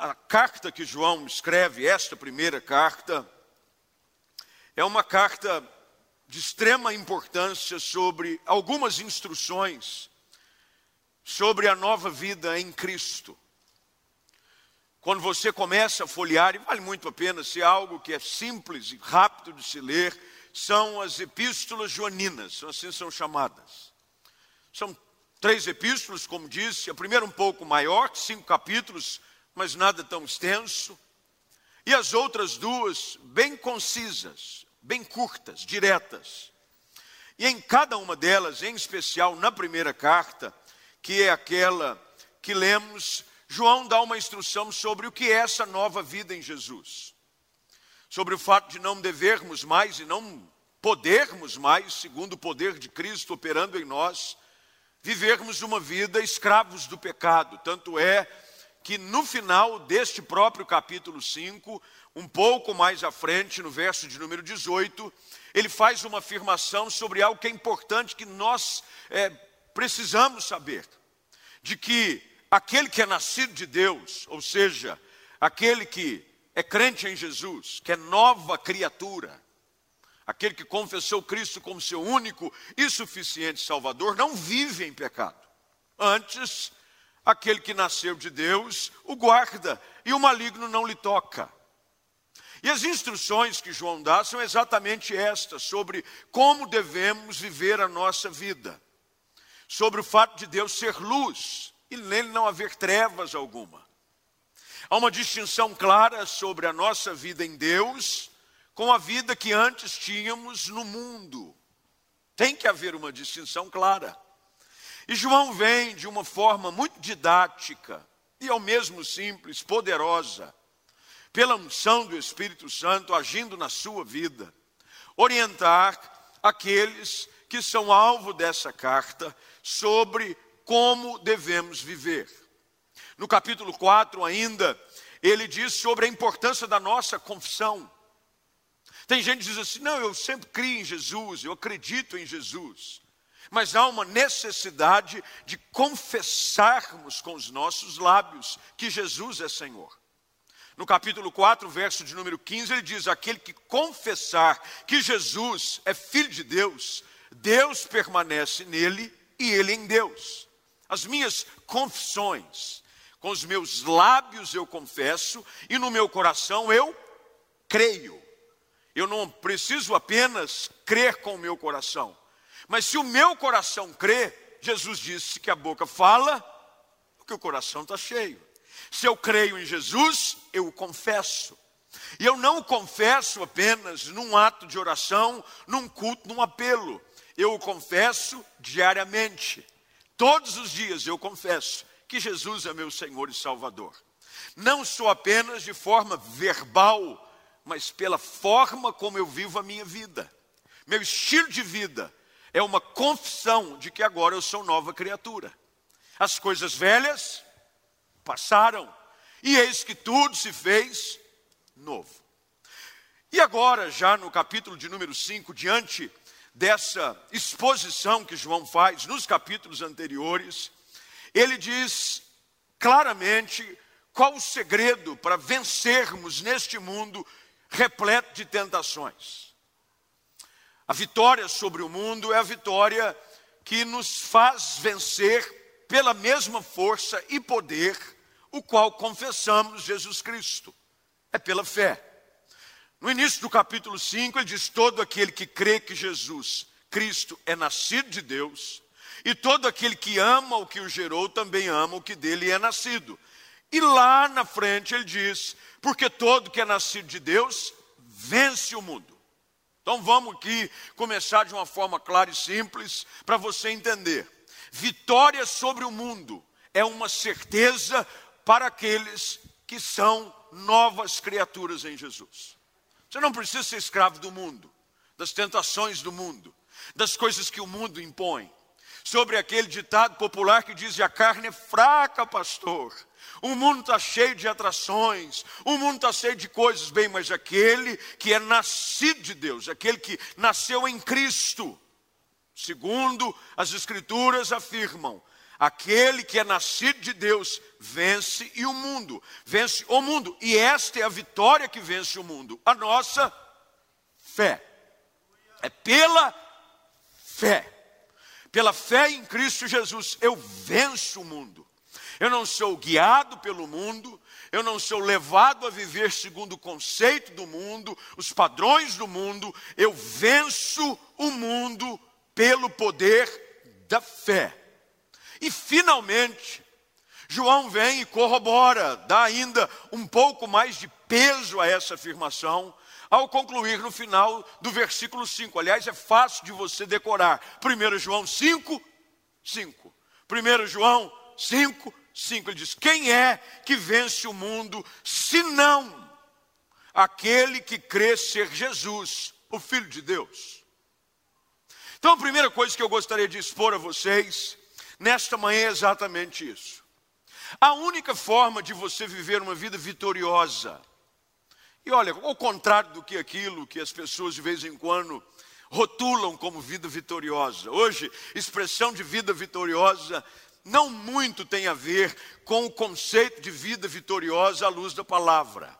a, carta que João escreve, esta primeira carta, é uma carta de extrema importância sobre algumas instruções sobre a nova vida em Cristo. Quando você começa a folhear, e vale muito a pena ser algo que é simples e rápido de se ler, são as epístolas joaninas, assim são chamadas. São três epístolas, como disse, a primeira um pouco maior, cinco capítulos, mas nada tão extenso. E as outras duas, bem concisas, bem curtas, diretas. E em cada uma delas, em especial na primeira carta, que é aquela que lemos, João dá uma instrução sobre o que é essa nova vida em Jesus. Sobre o fato de não devermos mais e não podermos mais, segundo o poder de Cristo operando em nós, vivermos uma vida escravos do pecado. Tanto é que no final deste próprio capítulo 5, um pouco mais à frente, no verso de número 18, ele faz uma afirmação sobre algo que é importante que nós é, precisamos saber: de que aquele que é nascido de Deus, ou seja, aquele que é crente em Jesus, que é nova criatura, aquele que confessou Cristo como seu único e suficiente Salvador, não vive em pecado. Antes, aquele que nasceu de Deus o guarda e o maligno não lhe toca. E as instruções que João dá são exatamente estas, sobre como devemos viver a nossa vida, sobre o fato de Deus ser luz e nele não haver trevas alguma. Há uma distinção clara sobre a nossa vida em Deus com a vida que antes tínhamos no mundo. Tem que haver uma distinção clara. E João vem de uma forma muito didática e ao mesmo simples, poderosa, pela unção do Espírito Santo agindo na sua vida, orientar aqueles que são alvo dessa carta sobre como devemos viver. No capítulo 4 ainda, ele diz sobre a importância da nossa confissão. Tem gente que diz assim: não, eu sempre crio em Jesus, eu acredito em Jesus mas há uma necessidade de confessarmos com os nossos lábios que Jesus é Senhor. No capítulo 4, verso de número 15, ele diz: Aquele que confessar que Jesus é Filho de Deus, Deus permanece nele e ele em Deus. As minhas confissões, com os meus lábios eu confesso e no meu coração eu creio. Eu não preciso apenas crer com o meu coração, mas se o meu coração crê, Jesus disse que a boca fala, porque o coração está cheio. Se eu creio em Jesus, eu o confesso. E eu não o confesso apenas num ato de oração, num culto, num apelo. Eu o confesso diariamente. Todos os dias eu confesso que Jesus é meu Senhor e Salvador. Não só apenas de forma verbal, mas pela forma como eu vivo a minha vida. Meu estilo de vida é uma confissão de que agora eu sou nova criatura. As coisas velhas passaram, e eis que tudo se fez novo. E agora, já no capítulo de número 5, diante dessa exposição que João faz nos capítulos anteriores, ele diz claramente qual o segredo para vencermos neste mundo repleto de tentações. A vitória sobre o mundo é a vitória que nos faz vencer pela mesma força e poder o qual confessamos Jesus Cristo. É pela fé. No início do capítulo 5, ele diz: Todo aquele que crê que Jesus Cristo é nascido de Deus, e todo aquele que ama o que o gerou também ama o que dele é nascido. E lá na frente ele diz: Porque todo que é nascido de Deus vence o mundo. Então vamos aqui começar de uma forma clara e simples para você entender. Vitória sobre o mundo é uma certeza para aqueles que são novas criaturas em Jesus. Você não precisa ser escravo do mundo, das tentações do mundo, das coisas que o mundo impõe. Sobre aquele ditado popular que diz: a carne é fraca, pastor o mundo está cheio de atrações, o mundo está cheio de coisas, bem, mas aquele que é nascido de Deus, aquele que nasceu em Cristo, segundo as Escrituras afirmam, Aquele que é nascido de Deus vence e o mundo, vence o mundo. E esta é a vitória que vence o mundo, a nossa fé. É pela fé. Pela fé em Cristo Jesus, eu venço o mundo. Eu não sou guiado pelo mundo, eu não sou levado a viver segundo o conceito do mundo, os padrões do mundo, eu venço o mundo pelo poder da fé. E finalmente, João vem e corrobora, dá ainda um pouco mais de peso a essa afirmação, ao concluir no final do versículo 5. Aliás, é fácil de você decorar. 1 João 5, 5. 1 João 5, 5. Ele diz: Quem é que vence o mundo, senão aquele que crê ser Jesus, o Filho de Deus? Então, a primeira coisa que eu gostaria de expor a vocês nesta manhã é exatamente isso. A única forma de você viver uma vida vitoriosa, e olha, ao contrário do que aquilo que as pessoas de vez em quando rotulam como vida vitoriosa. Hoje, expressão de vida vitoriosa não muito tem a ver com o conceito de vida vitoriosa à luz da palavra.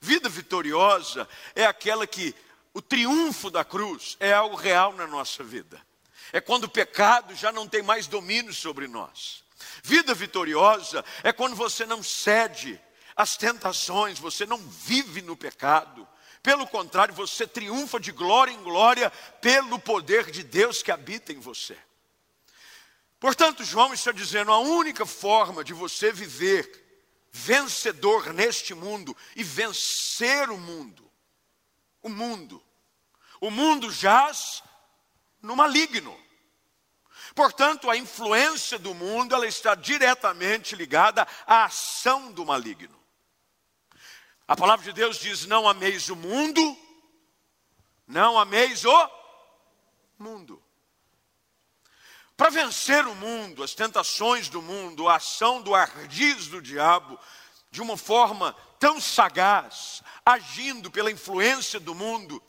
Vida vitoriosa é aquela que o triunfo da cruz é algo real na nossa vida. É quando o pecado já não tem mais domínio sobre nós. Vida vitoriosa é quando você não cede às tentações, você não vive no pecado. Pelo contrário, você triunfa de glória em glória pelo poder de Deus que habita em você. Portanto, João está dizendo: a única forma de você viver vencedor neste mundo e vencer o mundo, o mundo, o mundo jaz no maligno. Portanto, a influência do mundo ela está diretamente ligada à ação do maligno. A palavra de Deus diz: não ameis o mundo, não ameis o mundo. Para vencer o mundo, as tentações do mundo, a ação do ardiz do diabo, de uma forma tão sagaz, agindo pela influência do mundo,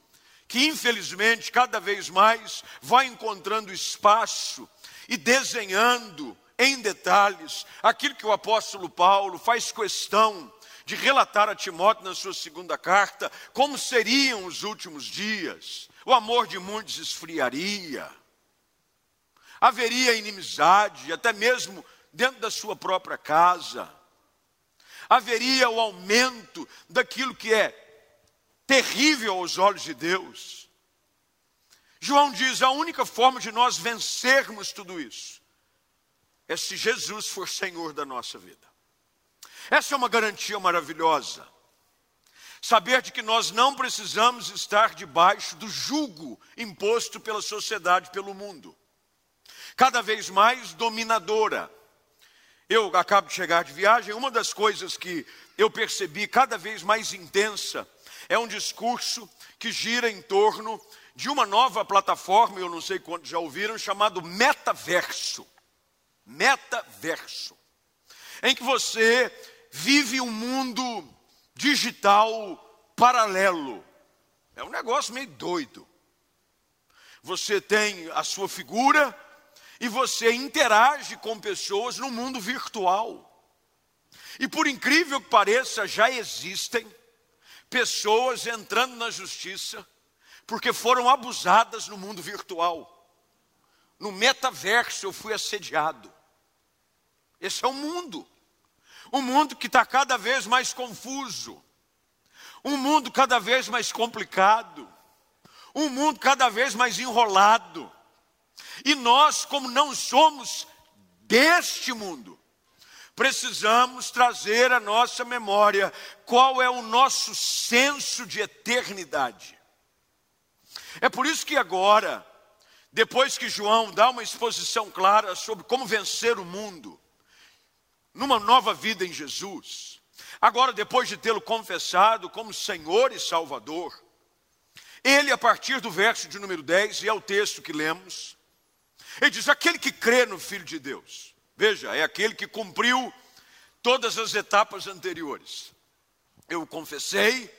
que infelizmente cada vez mais vai encontrando espaço e desenhando em detalhes aquilo que o apóstolo Paulo faz questão de relatar a Timóteo na sua segunda carta, como seriam os últimos dias. O amor de muitos esfriaria, haveria inimizade, até mesmo dentro da sua própria casa, haveria o aumento daquilo que é terrível aos olhos de Deus. João diz: a única forma de nós vencermos tudo isso é se Jesus for Senhor da nossa vida. Essa é uma garantia maravilhosa. Saber de que nós não precisamos estar debaixo do jugo imposto pela sociedade, pelo mundo, cada vez mais dominadora. Eu acabo de chegar de viagem, uma das coisas que eu percebi cada vez mais intensa é um discurso que gira em torno de uma nova plataforma, eu não sei quantos já ouviram, chamado metaverso. Metaverso. Em que você vive um mundo digital paralelo. É um negócio meio doido. Você tem a sua figura e você interage com pessoas no mundo virtual. E por incrível que pareça, já existem pessoas entrando na justiça porque foram abusadas no mundo virtual. No metaverso eu fui assediado. Esse é o mundo. Um mundo que está cada vez mais confuso. Um mundo cada vez mais complicado. Um mundo cada vez mais enrolado. E nós, como não somos deste mundo, precisamos trazer à nossa memória qual é o nosso senso de eternidade. É por isso que agora, depois que João dá uma exposição clara sobre como vencer o mundo, numa nova vida em Jesus, agora depois de tê-lo confessado como Senhor e Salvador, ele, a partir do verso de número 10, e é o texto que lemos, ele diz: aquele que crê no Filho de Deus, Veja, é aquele que cumpriu todas as etapas anteriores. Eu confessei,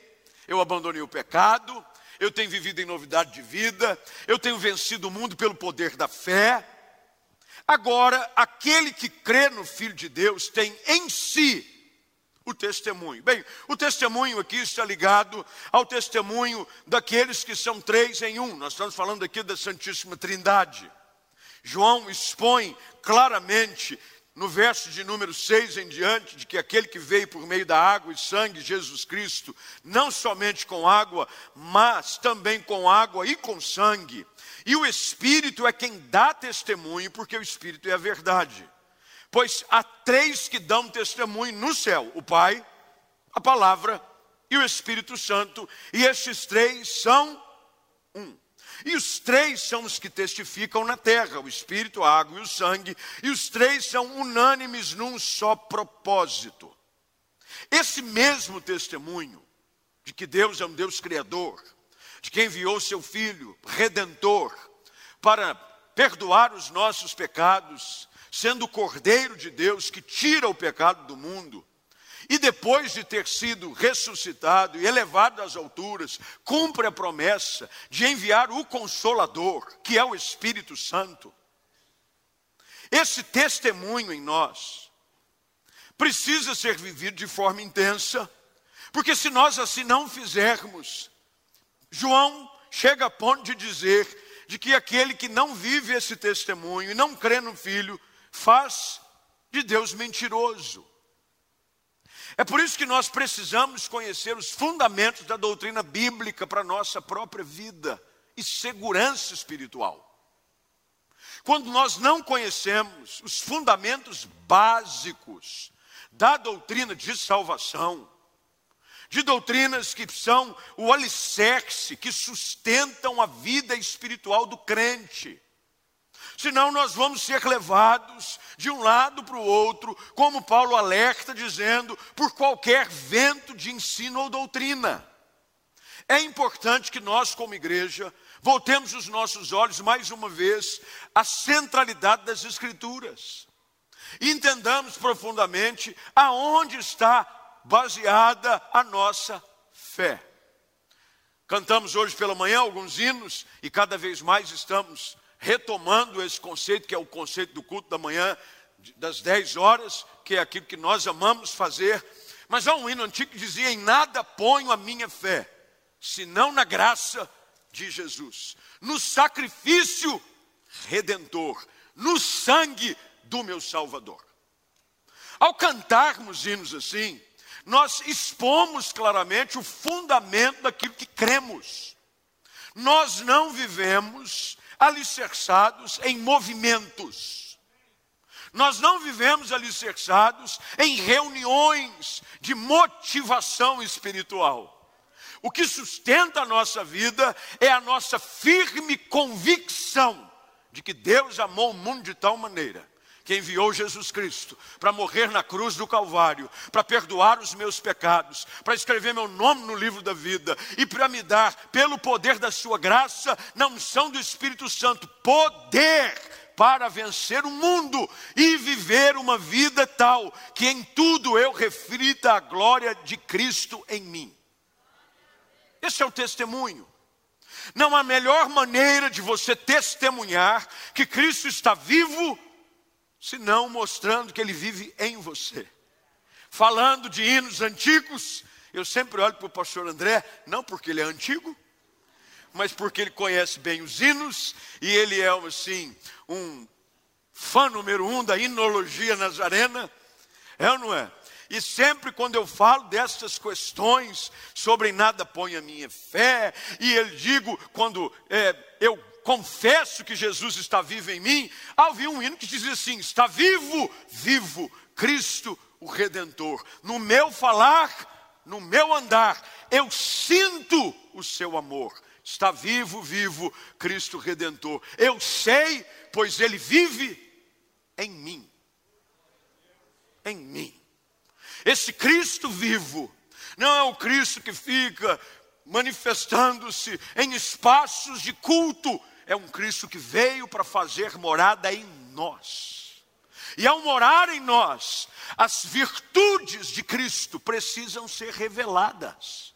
eu abandonei o pecado, eu tenho vivido em novidade de vida, eu tenho vencido o mundo pelo poder da fé. Agora, aquele que crê no Filho de Deus tem em si o testemunho. Bem, o testemunho aqui está ligado ao testemunho daqueles que são três em um. Nós estamos falando aqui da Santíssima Trindade. João expõe claramente no verso de número 6 em diante, de que aquele que veio por meio da água e sangue, Jesus Cristo, não somente com água, mas também com água e com sangue. E o Espírito é quem dá testemunho, porque o Espírito é a verdade. Pois há três que dão testemunho no céu: o Pai, a Palavra e o Espírito Santo, e estes três são um. E os três são os que testificam na terra: o Espírito, a água e o sangue, e os três são unânimes num só propósito. Esse mesmo testemunho de que Deus é um Deus criador, de que enviou seu Filho, redentor, para perdoar os nossos pecados, sendo o Cordeiro de Deus que tira o pecado do mundo, e depois de ter sido ressuscitado e elevado às alturas, cumpre a promessa de enviar o Consolador, que é o Espírito Santo. Esse testemunho em nós precisa ser vivido de forma intensa, porque se nós assim não fizermos, João chega a ponto de dizer de que aquele que não vive esse testemunho e não crê no Filho, faz de Deus mentiroso. É por isso que nós precisamos conhecer os fundamentos da doutrina bíblica para a nossa própria vida e segurança espiritual. Quando nós não conhecemos os fundamentos básicos da doutrina de salvação, de doutrinas que são o alicerce, que sustentam a vida espiritual do crente, senão nós vamos ser levados de um lado para o outro, como Paulo alerta, dizendo, por qualquer vento de ensino ou doutrina. É importante que nós, como igreja, voltemos os nossos olhos mais uma vez à centralidade das Escrituras. Entendamos profundamente aonde está baseada a nossa fé. Cantamos hoje pela manhã alguns hinos e cada vez mais estamos retomando esse conceito, que é o conceito do culto da manhã, das 10 horas, que é aquilo que nós amamos fazer. Mas há um hino antigo que dizia: Em nada ponho a minha fé, senão na graça de Jesus, no sacrifício redentor, no sangue do meu Salvador. Ao cantarmos hinos assim, nós expomos claramente o fundamento daquilo que cremos. Nós não vivemos alicerçados em movimentos. Nós não vivemos alicerçados em reuniões de motivação espiritual. O que sustenta a nossa vida é a nossa firme convicção de que Deus amou o mundo de tal maneira que enviou Jesus Cristo para morrer na cruz do Calvário, para perdoar os meus pecados, para escrever meu nome no livro da vida e para me dar, pelo poder da Sua graça, na unção do Espírito Santo, poder para vencer o mundo e viver uma vida tal que em tudo eu reflita a glória de Cristo em mim. Esse é o testemunho. Não há melhor maneira de você testemunhar que Cristo está vivo senão mostrando que ele vive em você. Falando de hinos antigos, eu sempre olho para o pastor André, não porque ele é antigo, mas porque ele conhece bem os hinos e ele é assim um fã número um da hinologia nazarena, é ou não é? E sempre quando eu falo dessas questões sobre nada põe a minha fé, e eu digo quando é, eu confesso que Jesus está vivo em mim, havia um hino que dizia assim: está vivo, vivo, Cristo o Redentor. No meu falar, no meu andar, eu sinto o seu amor. Está vivo, vivo, Cristo Redentor. Eu sei, pois Ele vive em mim. Em mim. Esse Cristo vivo não é o Cristo que fica manifestando-se em espaços de culto é um Cristo que veio para fazer morada em nós. E ao morar em nós, as virtudes de Cristo precisam ser reveladas.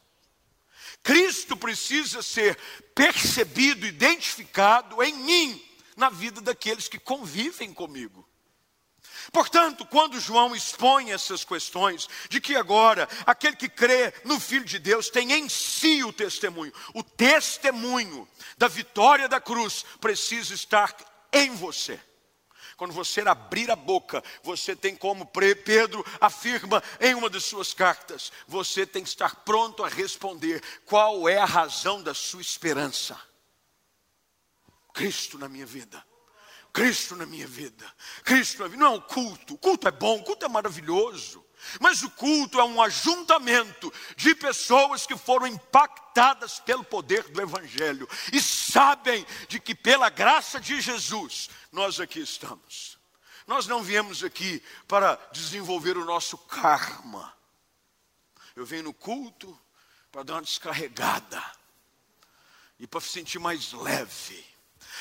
Cristo precisa ser percebido, identificado em mim, na vida daqueles que convivem comigo. Portanto, quando João expõe essas questões, de que agora aquele que crê no Filho de Deus tem em si o testemunho, o testemunho da vitória da cruz precisa estar em você. Quando você abrir a boca, você tem como Pedro afirma em uma de suas cartas, você tem que estar pronto a responder qual é a razão da sua esperança. Cristo na minha vida. Cristo na minha vida. Cristo na vida. Não é o culto. O culto é bom, o culto é maravilhoso. Mas o culto é um ajuntamento de pessoas que foram impactadas pelo poder do Evangelho e sabem de que, pela graça de Jesus, nós aqui estamos. Nós não viemos aqui para desenvolver o nosso karma. Eu venho no culto para dar uma descarregada e para sentir mais leve.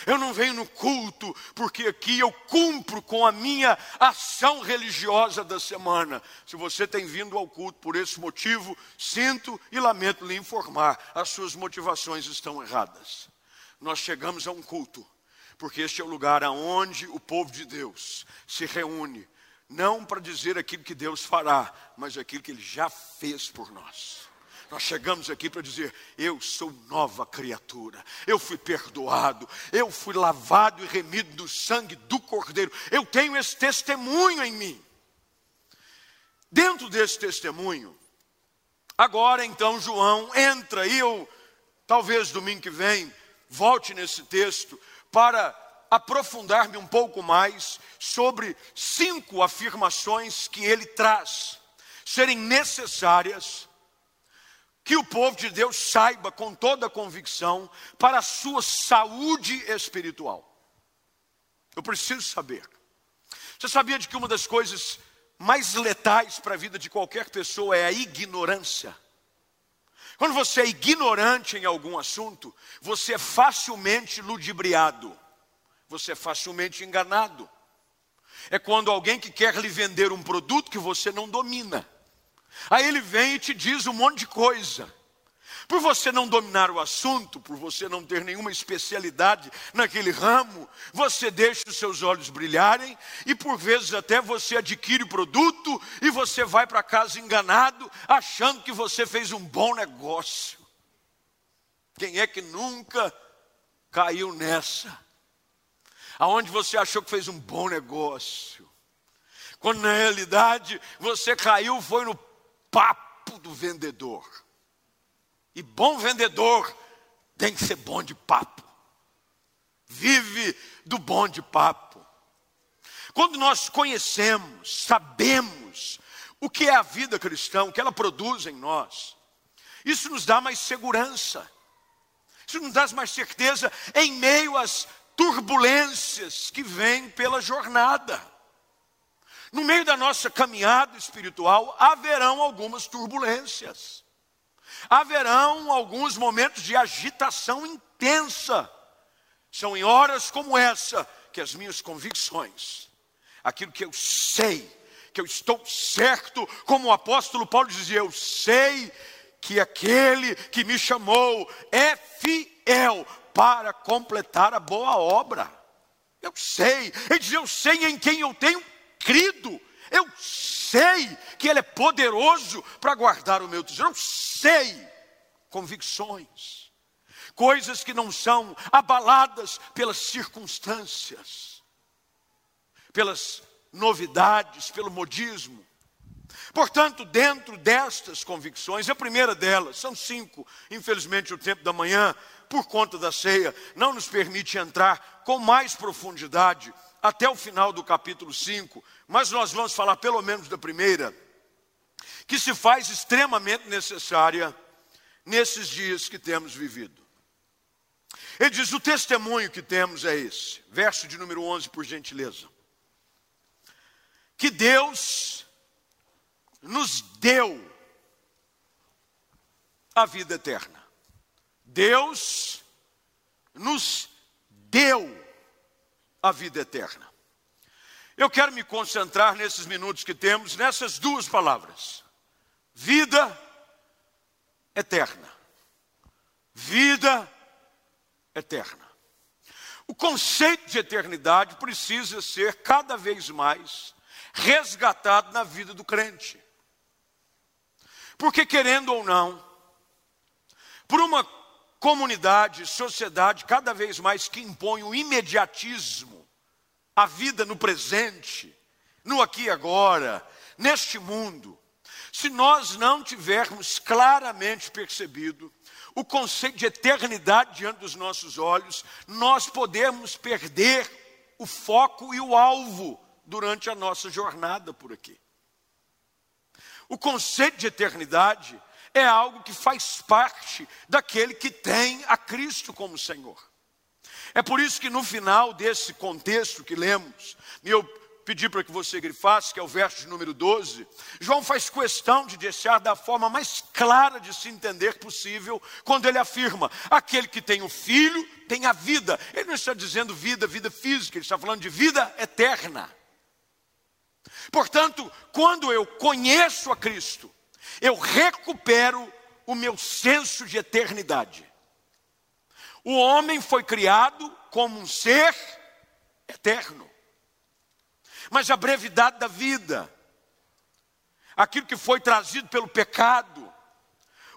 Eu não venho no culto porque aqui eu cumpro com a minha ação religiosa da semana. Se você tem vindo ao culto por esse motivo, sinto e lamento lhe informar, as suas motivações estão erradas. Nós chegamos a um culto porque este é o lugar aonde o povo de Deus se reúne, não para dizer aquilo que Deus fará, mas aquilo que ele já fez por nós. Nós chegamos aqui para dizer: eu sou nova criatura, eu fui perdoado, eu fui lavado e remido do sangue do Cordeiro, eu tenho esse testemunho em mim. Dentro desse testemunho, agora então João entra, e eu, talvez domingo que vem, volte nesse texto para aprofundar-me um pouco mais sobre cinco afirmações que ele traz serem necessárias que o povo de Deus saiba com toda convicção para a sua saúde espiritual. Eu preciso saber. Você sabia de que uma das coisas mais letais para a vida de qualquer pessoa é a ignorância? Quando você é ignorante em algum assunto, você é facilmente ludibriado, você é facilmente enganado. É quando alguém que quer lhe vender um produto que você não domina. Aí ele vem e te diz um monte de coisa. Por você não dominar o assunto, por você não ter nenhuma especialidade naquele ramo, você deixa os seus olhos brilharem e por vezes até você adquire o produto e você vai para casa enganado, achando que você fez um bom negócio. Quem é que nunca caiu nessa? Aonde você achou que fez um bom negócio, quando na realidade você caiu foi no papo do vendedor. E bom vendedor tem que ser bom de papo. Vive do bom de papo. Quando nós conhecemos, sabemos o que é a vida cristã, o que ela produz em nós, isso nos dá mais segurança. Isso nos dá mais certeza em meio às turbulências que vêm pela jornada. No meio da nossa caminhada espiritual, haverão algumas turbulências. Haverão alguns momentos de agitação intensa. São em horas como essa que as minhas convicções, aquilo que eu sei, que eu estou certo, como o apóstolo Paulo dizia, eu sei que aquele que me chamou é fiel para completar a boa obra. Eu sei, ele diz, eu sei em quem eu tenho crido. Eu sei que Ele é poderoso para guardar o meu tesouro. Eu sei convicções, coisas que não são abaladas pelas circunstâncias, pelas novidades, pelo modismo. Portanto, dentro destas convicções, a primeira delas, são cinco, infelizmente o tempo da manhã, por conta da ceia, não nos permite entrar com mais profundidade até o final do capítulo 5, mas nós vamos falar pelo menos da primeira, que se faz extremamente necessária nesses dias que temos vivido. Ele diz: o testemunho que temos é esse, verso de número 11, por gentileza. Que Deus nos deu a vida eterna. Deus nos deu a vida eterna. Eu quero me concentrar nesses minutos que temos nessas duas palavras: vida eterna. Vida eterna. O conceito de eternidade precisa ser cada vez mais resgatado na vida do crente. Porque, querendo ou não, por uma comunidade, sociedade cada vez mais que impõe o imediatismo, a vida no presente, no aqui e agora, neste mundo, se nós não tivermos claramente percebido o conceito de eternidade diante dos nossos olhos, nós podemos perder o foco e o alvo durante a nossa jornada por aqui. O conceito de eternidade é algo que faz parte daquele que tem a Cristo como Senhor. É por isso que no final desse contexto que lemos, e eu pedir para que você grifasse, que é o verso de número 12, João faz questão de deixar da forma mais clara de se entender possível, quando ele afirma: aquele que tem o filho tem a vida. Ele não está dizendo vida, vida física, ele está falando de vida eterna. Portanto, quando eu conheço a Cristo, eu recupero o meu senso de eternidade. O homem foi criado como um ser eterno mas a brevidade da vida, aquilo que foi trazido pelo pecado,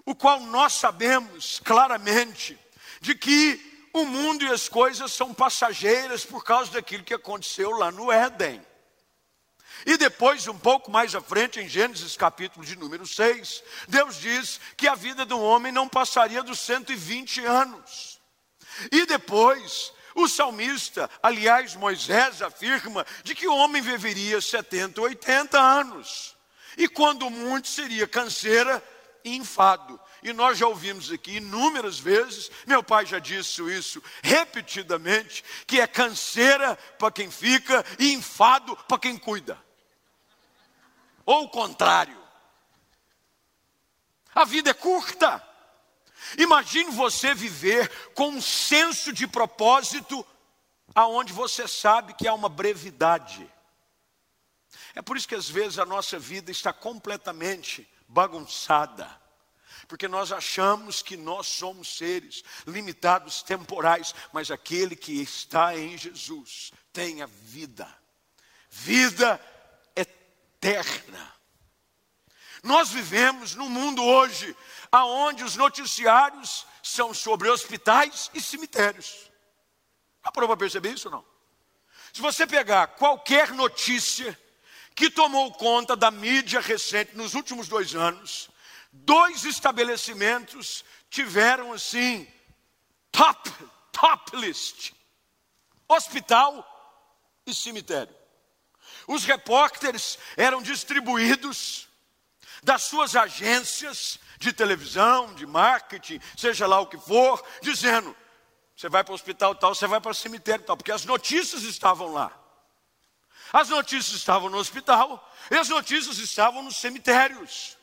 o qual nós sabemos claramente de que o mundo e as coisas são passageiras por causa daquilo que aconteceu lá no Éden. E depois, um pouco mais à frente, em Gênesis capítulo de número 6, Deus diz que a vida do homem não passaria dos 120 anos. E depois, o salmista, aliás, Moisés afirma de que o homem viveria 70, 80 anos. E quando muito seria canseira e enfado. E nós já ouvimos aqui inúmeras vezes, meu pai já disse isso repetidamente, que é canseira para quem fica e enfado para quem cuida. Ou o contrário. A vida é curta. Imagine você viver com um senso de propósito aonde você sabe que há uma brevidade. É por isso que às vezes a nossa vida está completamente bagunçada. Porque nós achamos que nós somos seres limitados, temporais, mas aquele que está em Jesus tem a vida, vida eterna. Nós vivemos num mundo hoje aonde os noticiários são sobre hospitais e cemitérios. Parou para perceber isso ou não? Se você pegar qualquer notícia que tomou conta da mídia recente nos últimos dois anos, dois estabelecimentos tiveram assim, top, top list: hospital e cemitério. Os repórteres eram distribuídos das suas agências de televisão, de marketing, seja lá o que for, dizendo: você vai para o hospital tal, você vai para o cemitério tal, porque as notícias estavam lá. As notícias estavam no hospital e as notícias estavam nos cemitérios.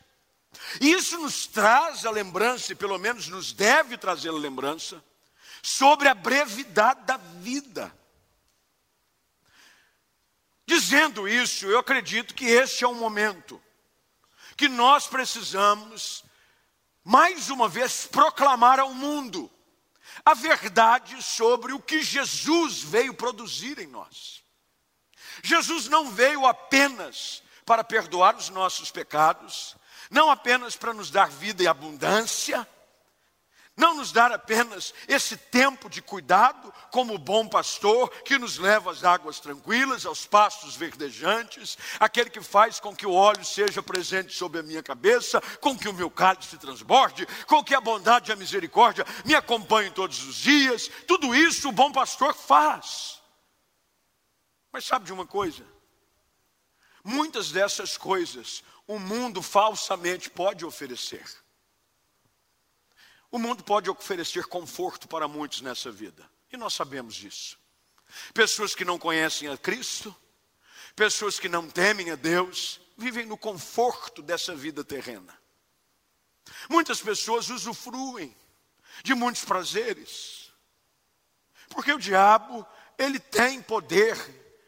Isso nos traz a lembrança, e pelo menos nos deve trazer a lembrança, sobre a brevidade da vida. Dizendo isso, eu acredito que este é um momento que nós precisamos mais uma vez proclamar ao mundo a verdade sobre o que Jesus veio produzir em nós. Jesus não veio apenas para perdoar os nossos pecados, não apenas para nos dar vida e abundância, não nos dar apenas esse tempo de cuidado, como bom pastor que nos leva às águas tranquilas, aos pastos verdejantes, aquele que faz com que o óleo seja presente sobre a minha cabeça, com que o meu cálice se transborde, com que a bondade e a misericórdia me acompanhem todos os dias. Tudo isso o bom pastor faz. Mas sabe de uma coisa? Muitas dessas coisas o mundo falsamente pode oferecer. O mundo pode oferecer conforto para muitos nessa vida, e nós sabemos disso. Pessoas que não conhecem a Cristo, pessoas que não temem a Deus, vivem no conforto dessa vida terrena. Muitas pessoas usufruem de muitos prazeres, porque o diabo, ele tem poder,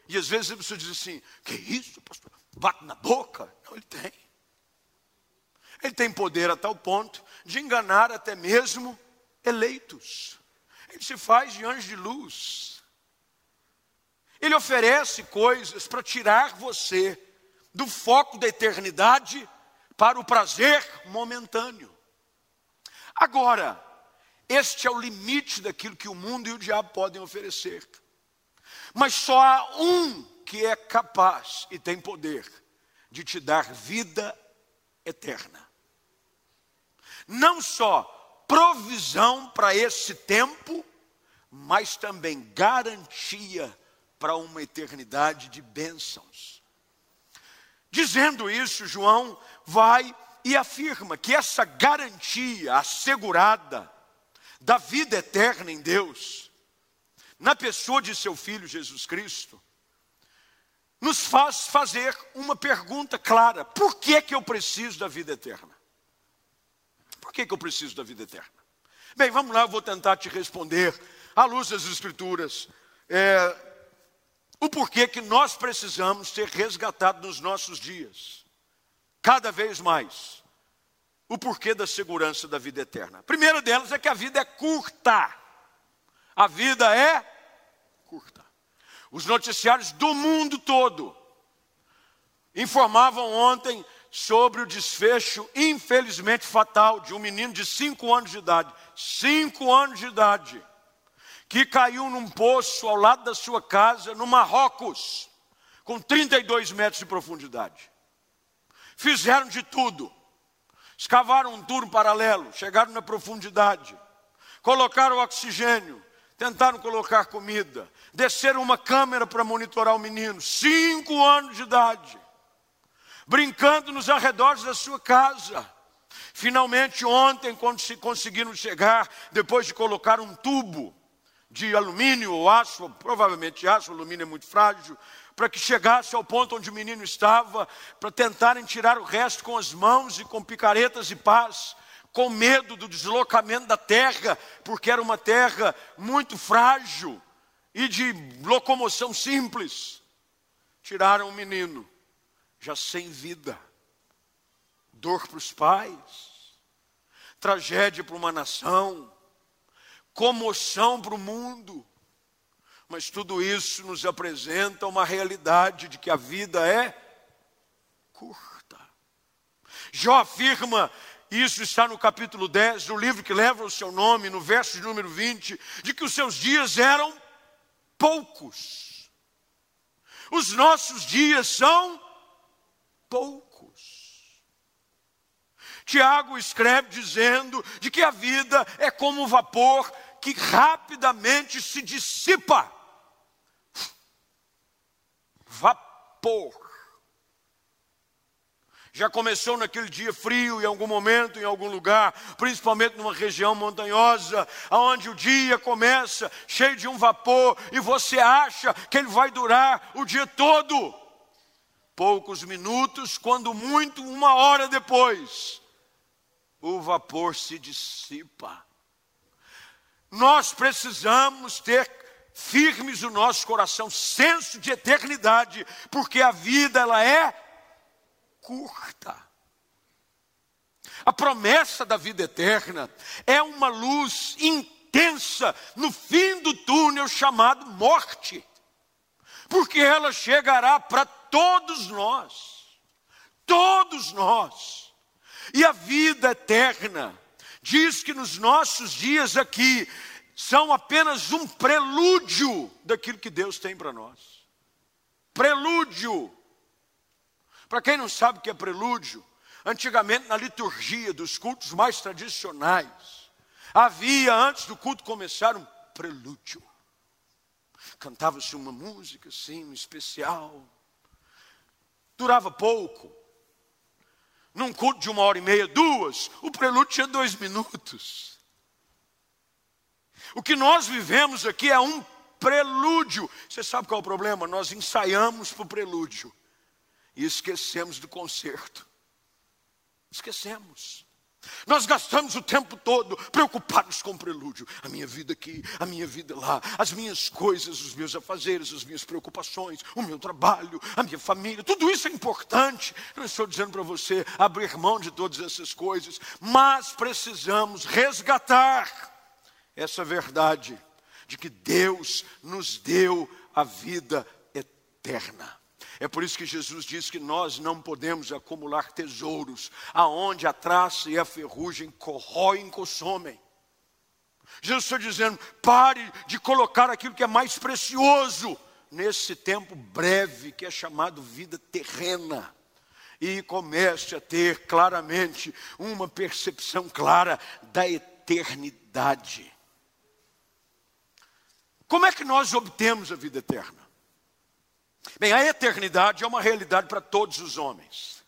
e às vezes a pessoa diz assim: que isso, pastor? Bate na boca? Não, ele tem. Ele tem poder a tal ponto de enganar até mesmo eleitos. Ele se faz de anjo de luz. Ele oferece coisas para tirar você do foco da eternidade para o prazer momentâneo. Agora, este é o limite daquilo que o mundo e o diabo podem oferecer. Mas só há um que é capaz e tem poder de te dar vida eterna. Não só provisão para esse tempo, mas também garantia para uma eternidade de bênçãos. Dizendo isso, João vai e afirma que essa garantia assegurada da vida eterna em Deus, na pessoa de seu filho Jesus Cristo, nos faz fazer uma pergunta clara: por que, que eu preciso da vida eterna? Por que, que eu preciso da vida eterna? Bem, vamos lá, eu vou tentar te responder à luz das Escrituras. É, o porquê que nós precisamos ser resgatados nos nossos dias, cada vez mais. O porquê da segurança da vida eterna. A primeira delas é que a vida é curta. A vida é curta. Os noticiários do mundo todo informavam ontem sobre o desfecho, infelizmente fatal, de um menino de cinco anos de idade. Cinco anos de idade. Que caiu num poço ao lado da sua casa, no Marrocos, com 32 metros de profundidade. Fizeram de tudo. Escavaram um turno paralelo, chegaram na profundidade, colocaram oxigênio, tentaram colocar comida, desceram uma câmera para monitorar o menino, cinco anos de idade, brincando nos arredores da sua casa. Finalmente, ontem, quando se conseguiram chegar, depois de colocar um tubo de alumínio ou aço, provavelmente aço, alumínio é muito frágil, para que chegasse ao ponto onde o menino estava, para tentarem tirar o resto com as mãos e com picaretas e pás, com medo do deslocamento da terra, porque era uma terra muito frágil e de locomoção simples. Tiraram o menino, já sem vida, dor para os pais, tragédia para uma nação, comoção para o mundo. Mas tudo isso nos apresenta uma realidade de que a vida é curta. Jó afirma isso está no capítulo 10 do livro que leva o seu nome, no verso de número 20, de que os seus dias eram poucos. Os nossos dias são poucos. Tiago escreve dizendo de que a vida é como um vapor que rapidamente se dissipa. Vapor. Já começou naquele dia frio, em algum momento, em algum lugar, principalmente numa região montanhosa, onde o dia começa cheio de um vapor e você acha que ele vai durar o dia todo. Poucos minutos, quando muito, uma hora depois, o vapor se dissipa. Nós precisamos ter firmes o nosso coração, senso de eternidade, porque a vida ela é curta. A promessa da vida eterna é uma luz intensa no fim do túnel chamado morte, porque ela chegará para todos nós, todos nós. E a vida eterna diz que nos nossos dias aqui são apenas um prelúdio daquilo que Deus tem para nós. Prelúdio. Para quem não sabe o que é prelúdio, antigamente na liturgia dos cultos mais tradicionais, havia antes do culto começar um prelúdio. Cantava-se uma música assim, especial. Durava pouco. Num culto de uma hora e meia, duas, o prelúdio tinha dois minutos. O que nós vivemos aqui é um prelúdio. Você sabe qual é o problema? Nós ensaiamos para o prelúdio e esquecemos do concerto. Esquecemos. Nós gastamos o tempo todo preocupados com o prelúdio. A minha vida aqui, a minha vida lá, as minhas coisas, os meus afazeres, as minhas preocupações, o meu trabalho, a minha família, tudo isso é importante. Não estou dizendo para você abrir mão de todas essas coisas, mas precisamos resgatar essa verdade de que Deus nos deu a vida eterna. É por isso que Jesus diz que nós não podemos acumular tesouros aonde a traça e a ferrugem corroem e consomem. Jesus está dizendo: pare de colocar aquilo que é mais precioso nesse tempo breve que é chamado vida terrena. E comece a ter claramente uma percepção clara da eternidade. Como é que nós obtemos a vida eterna? Bem, a eternidade é uma realidade para todos os homens.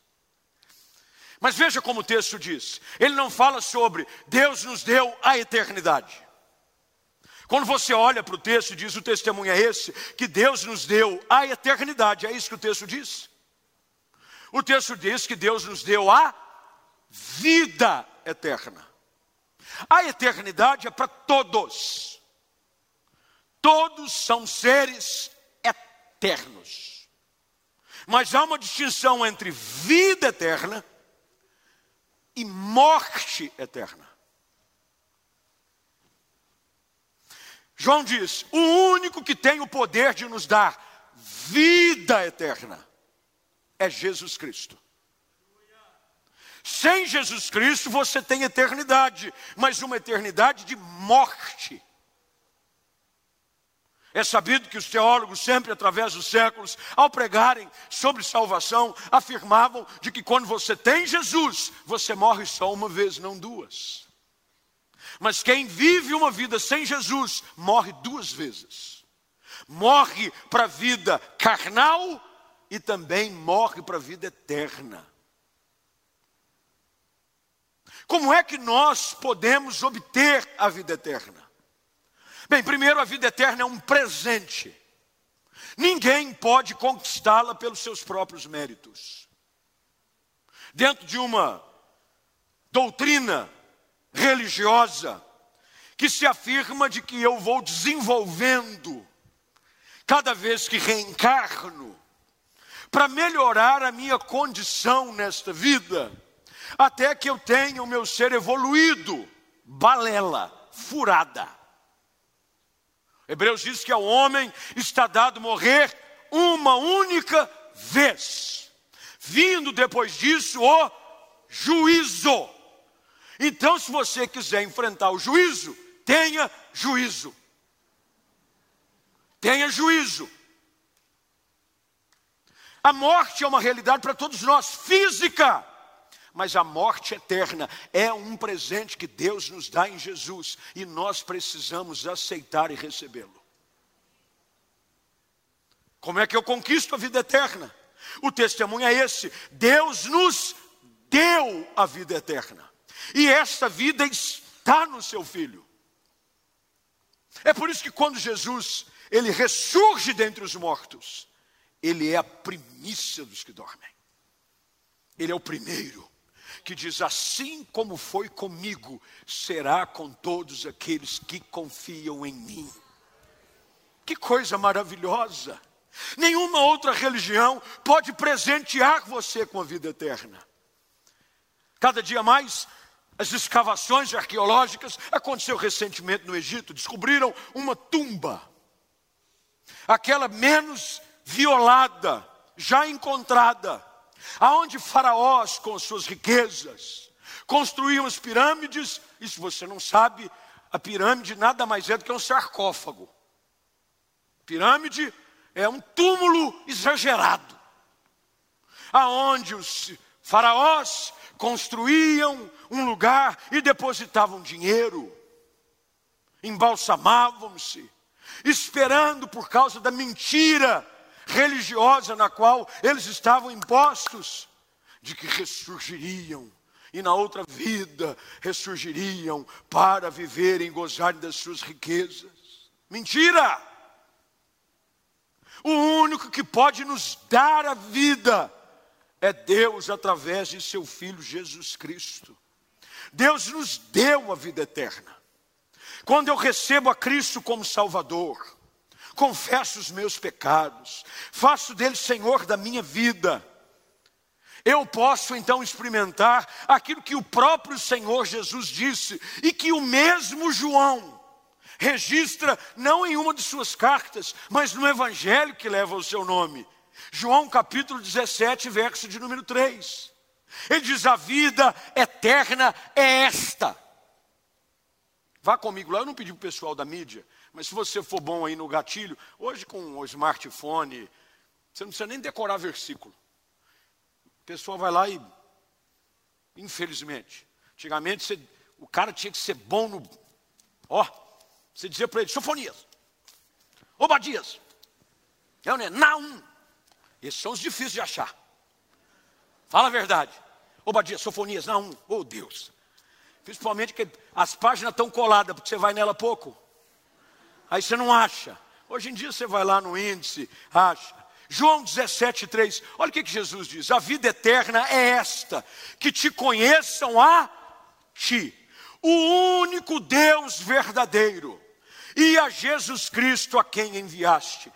Mas veja como o texto diz: ele não fala sobre Deus nos deu a eternidade. Quando você olha para o texto e diz o testemunho é esse, que Deus nos deu a eternidade, é isso que o texto diz. O texto diz que Deus nos deu a vida eterna. A eternidade é para todos. Todos são seres eternos. Mas há uma distinção entre vida eterna e morte eterna. João diz: o único que tem o poder de nos dar vida eterna é Jesus Cristo. Sem Jesus Cristo você tem eternidade, mas uma eternidade de morte. É sabido que os teólogos, sempre através dos séculos, ao pregarem sobre salvação, afirmavam de que quando você tem Jesus, você morre só uma vez, não duas. Mas quem vive uma vida sem Jesus, morre duas vezes. Morre para a vida carnal e também morre para a vida eterna. Como é que nós podemos obter a vida eterna? Bem, primeiro, a vida eterna é um presente. Ninguém pode conquistá-la pelos seus próprios méritos. Dentro de uma doutrina religiosa que se afirma de que eu vou desenvolvendo cada vez que reencarno para melhorar a minha condição nesta vida, até que eu tenha o meu ser evoluído, balela, furada. Hebreus diz que ao homem está dado morrer uma única vez, vindo depois disso o juízo. Então, se você quiser enfrentar o juízo, tenha juízo. Tenha juízo. A morte é uma realidade para todos nós, física mas a morte eterna é um presente que Deus nos dá em Jesus e nós precisamos aceitar e recebê-lo. Como é que eu conquisto a vida eterna? O testemunho é esse: Deus nos deu a vida eterna, e esta vida está no seu Filho. É por isso que quando Jesus ele ressurge dentre os mortos, ele é a primícia dos que dormem. Ele é o primeiro que diz: Assim como foi comigo, será com todos aqueles que confiam em mim. Que coisa maravilhosa! Nenhuma outra religião pode presentear você com a vida eterna. Cada dia mais, as escavações arqueológicas aconteceu recentemente no Egito, descobriram uma tumba, aquela menos violada, já encontrada aonde faraós com suas riquezas construíam as pirâmides, se você não sabe, a pirâmide nada mais é do que um sarcófago. Pirâmide é um túmulo exagerado, aonde os faraós construíam um lugar e depositavam dinheiro, embalsamavam-se, esperando por causa da mentira religiosa na qual eles estavam impostos, de que ressurgiriam e na outra vida ressurgiriam para viverem e gozarem das suas riquezas. Mentira! O único que pode nos dar a vida é Deus através de seu Filho Jesus Cristo. Deus nos deu a vida eterna. Quando eu recebo a Cristo como Salvador, confesso os meus pecados, faço dele Senhor da minha vida. Eu posso então experimentar aquilo que o próprio Senhor Jesus disse e que o mesmo João registra não em uma de suas cartas, mas no evangelho que leva o seu nome. João capítulo 17, verso de número 3. Ele diz: A vida eterna é esta. Vá comigo lá, eu não pedi para o pessoal da mídia, mas se você for bom aí no gatilho, hoje com o smartphone, você não precisa nem decorar versículo. O pessoal vai lá e, infelizmente, antigamente você, o cara tinha que ser bom no. Ó, você dizia para ele, Sofonias, Obadias, é o né? Naum. Esses são os difíceis de achar. Fala a verdade. Obadias, Sofonias, Naum, oh Deus. Principalmente que as páginas estão coladas, porque você vai nela pouco. Aí você não acha. Hoje em dia você vai lá no índice, acha. João 17, 3. Olha o que, Jesus diz: A vida eterna é esta, que te conheçam a ti, o único Deus verdadeiro, e a Jesus Cristo a quem enviaste.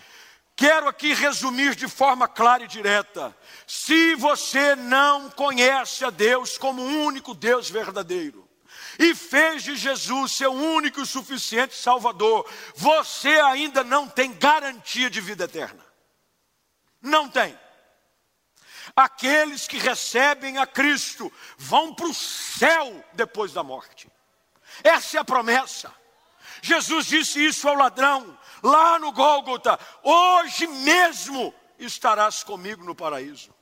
Quero aqui resumir de forma clara e direta. Se você não conhece a Deus como o único Deus verdadeiro, e fez de Jesus seu único e suficiente Salvador, você ainda não tem garantia de vida eterna. Não tem. Aqueles que recebem a Cristo vão para o céu depois da morte. Essa é a promessa. Jesus disse isso ao ladrão, lá no Gólgota: hoje mesmo estarás comigo no paraíso.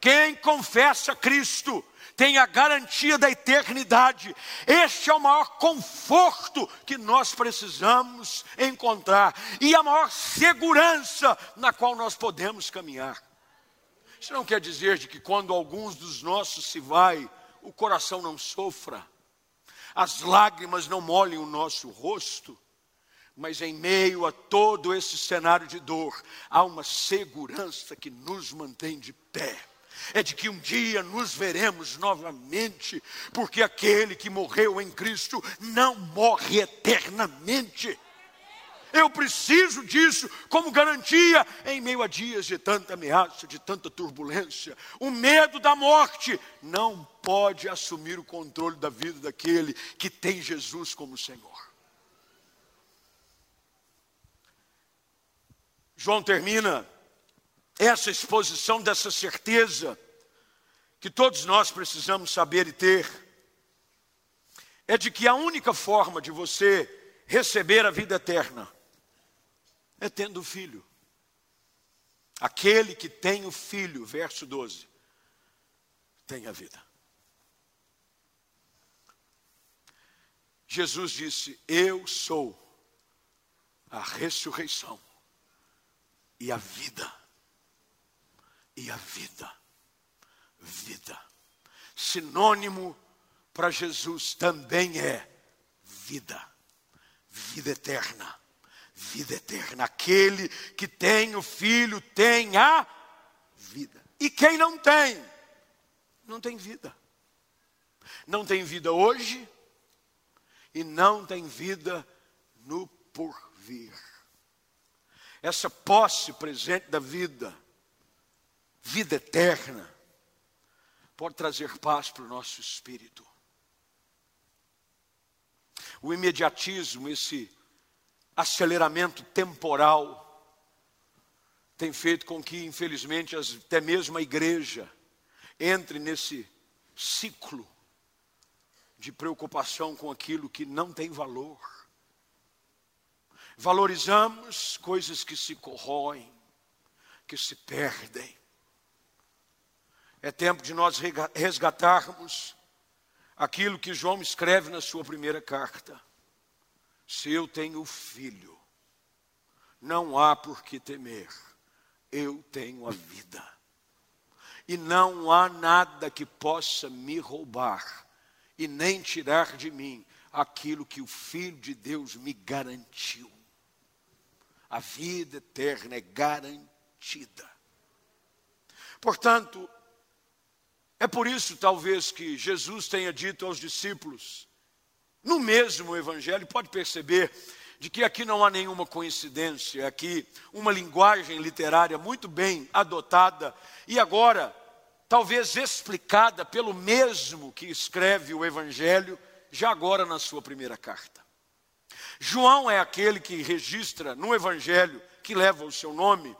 Quem confessa Cristo tem a garantia da eternidade. Este é o maior conforto que nós precisamos encontrar e a maior segurança na qual nós podemos caminhar. Isso não quer dizer de que quando alguns dos nossos se vai, o coração não sofra, as lágrimas não molhem o nosso rosto, mas em meio a todo esse cenário de dor, há uma segurança que nos mantém de pé é de que um dia nos veremos novamente, porque aquele que morreu em Cristo não morre eternamente. Eu preciso disso como garantia em meio a dias de tanta ameaça, de tanta turbulência. O medo da morte não pode assumir o controle da vida daquele que tem Jesus como Senhor. João termina essa exposição dessa certeza que todos nós precisamos saber e ter, é de que a única forma de você receber a vida eterna é tendo o filho. Aquele que tem o filho, verso 12, tem a vida. Jesus disse: Eu sou a ressurreição e a vida e a vida. Vida. Sinônimo para Jesus também é vida. Vida eterna. Vida eterna. Aquele que tem o filho tem a vida. E quem não tem, não tem vida. Não tem vida hoje e não tem vida no porvir. Essa posse presente da vida vida eterna, pode trazer paz para o nosso espírito. O imediatismo, esse aceleramento temporal, tem feito com que, infelizmente, até mesmo a igreja entre nesse ciclo de preocupação com aquilo que não tem valor. Valorizamos coisas que se corroem, que se perdem. É tempo de nós resgatarmos aquilo que João escreve na sua primeira carta. Se eu tenho filho, não há por que temer, eu tenho a vida. E não há nada que possa me roubar e nem tirar de mim aquilo que o Filho de Deus me garantiu. A vida eterna é garantida. Portanto, é por isso, talvez, que Jesus tenha dito aos discípulos, no mesmo evangelho, pode perceber de que aqui não há nenhuma coincidência, aqui uma linguagem literária muito bem adotada e agora talvez explicada pelo mesmo que escreve o evangelho, já agora na sua primeira carta. João é aquele que registra no evangelho que leva o seu nome,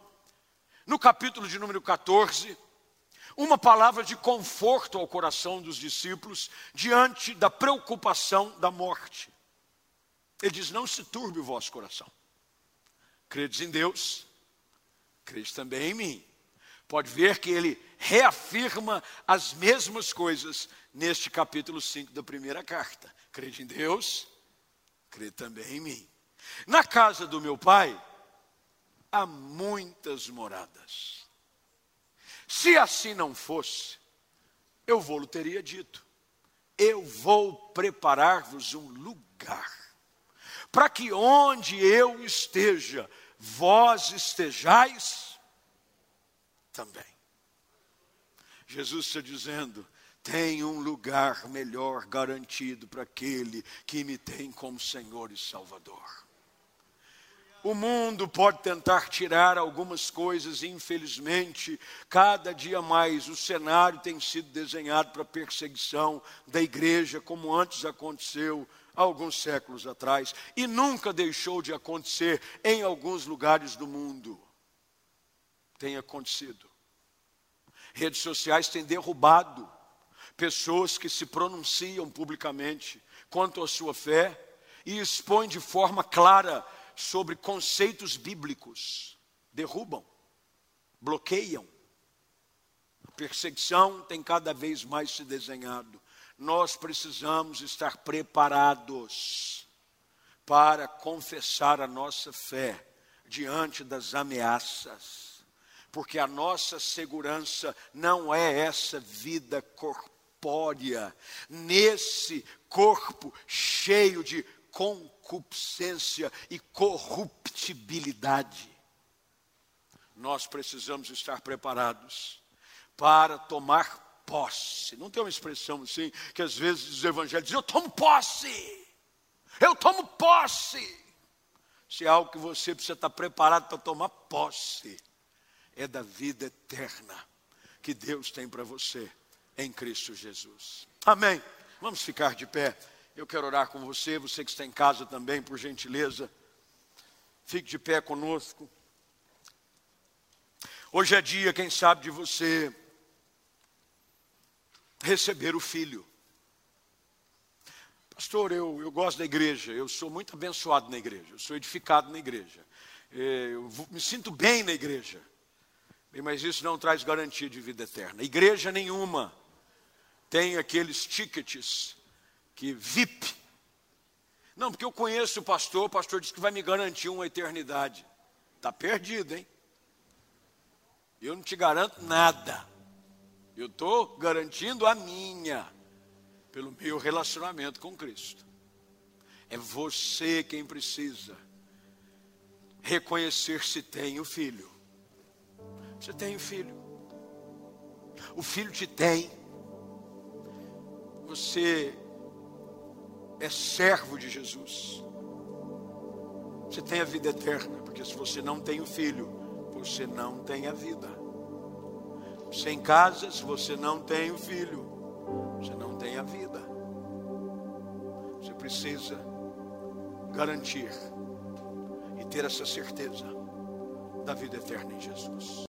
no capítulo de número 14, uma palavra de conforto ao coração dos discípulos diante da preocupação da morte. Ele diz: Não se turbe o vosso coração. Credes em Deus, credes também em mim. Pode ver que ele reafirma as mesmas coisas neste capítulo 5 da primeira carta. Crede em Deus, crê também em mim. Na casa do meu pai há muitas moradas. Se assim não fosse, eu vou-lhe teria dito: eu vou preparar-vos um lugar, para que onde eu esteja, vós estejais também. Jesus está dizendo: tem um lugar melhor garantido para aquele que me tem como Senhor e Salvador. O mundo pode tentar tirar algumas coisas, e infelizmente, cada dia mais o cenário tem sido desenhado para perseguição da igreja, como antes aconteceu alguns séculos atrás, e nunca deixou de acontecer em alguns lugares do mundo. Tem acontecido. Redes sociais têm derrubado pessoas que se pronunciam publicamente quanto à sua fé e expõem de forma clara sobre conceitos bíblicos. Derrubam, bloqueiam. A perseguição tem cada vez mais se desenhado. Nós precisamos estar preparados para confessar a nossa fé diante das ameaças, porque a nossa segurança não é essa vida corpórea, nesse corpo cheio de concupiscência e corruptibilidade. Nós precisamos estar preparados para tomar posse. Não tem uma expressão assim que às vezes os evangelhos dizem: Eu tomo posse, eu tomo posse. Se é algo que você precisa estar preparado para tomar posse, é da vida eterna que Deus tem para você em Cristo Jesus. Amém. Vamos ficar de pé. Eu quero orar com você, você que está em casa também, por gentileza. Fique de pé conosco. Hoje é dia, quem sabe, de você receber o filho. Pastor, eu, eu gosto da igreja, eu sou muito abençoado na igreja, eu sou edificado na igreja, é, eu me sinto bem na igreja, mas isso não traz garantia de vida eterna. Igreja nenhuma tem aqueles tickets que VIP. Não, porque eu conheço o pastor, o pastor disse que vai me garantir uma eternidade. Está perdido, hein? Eu não te garanto nada. Eu estou garantindo a minha, pelo meu relacionamento com Cristo. É você quem precisa reconhecer se tem o filho. Você tem o filho. O filho te tem. Você é servo de Jesus. Você tem a vida eterna, porque se você não tem o filho, você não tem a vida. Sem casa, se você não tem o filho, você não tem a vida. Você precisa garantir e ter essa certeza da vida eterna em Jesus.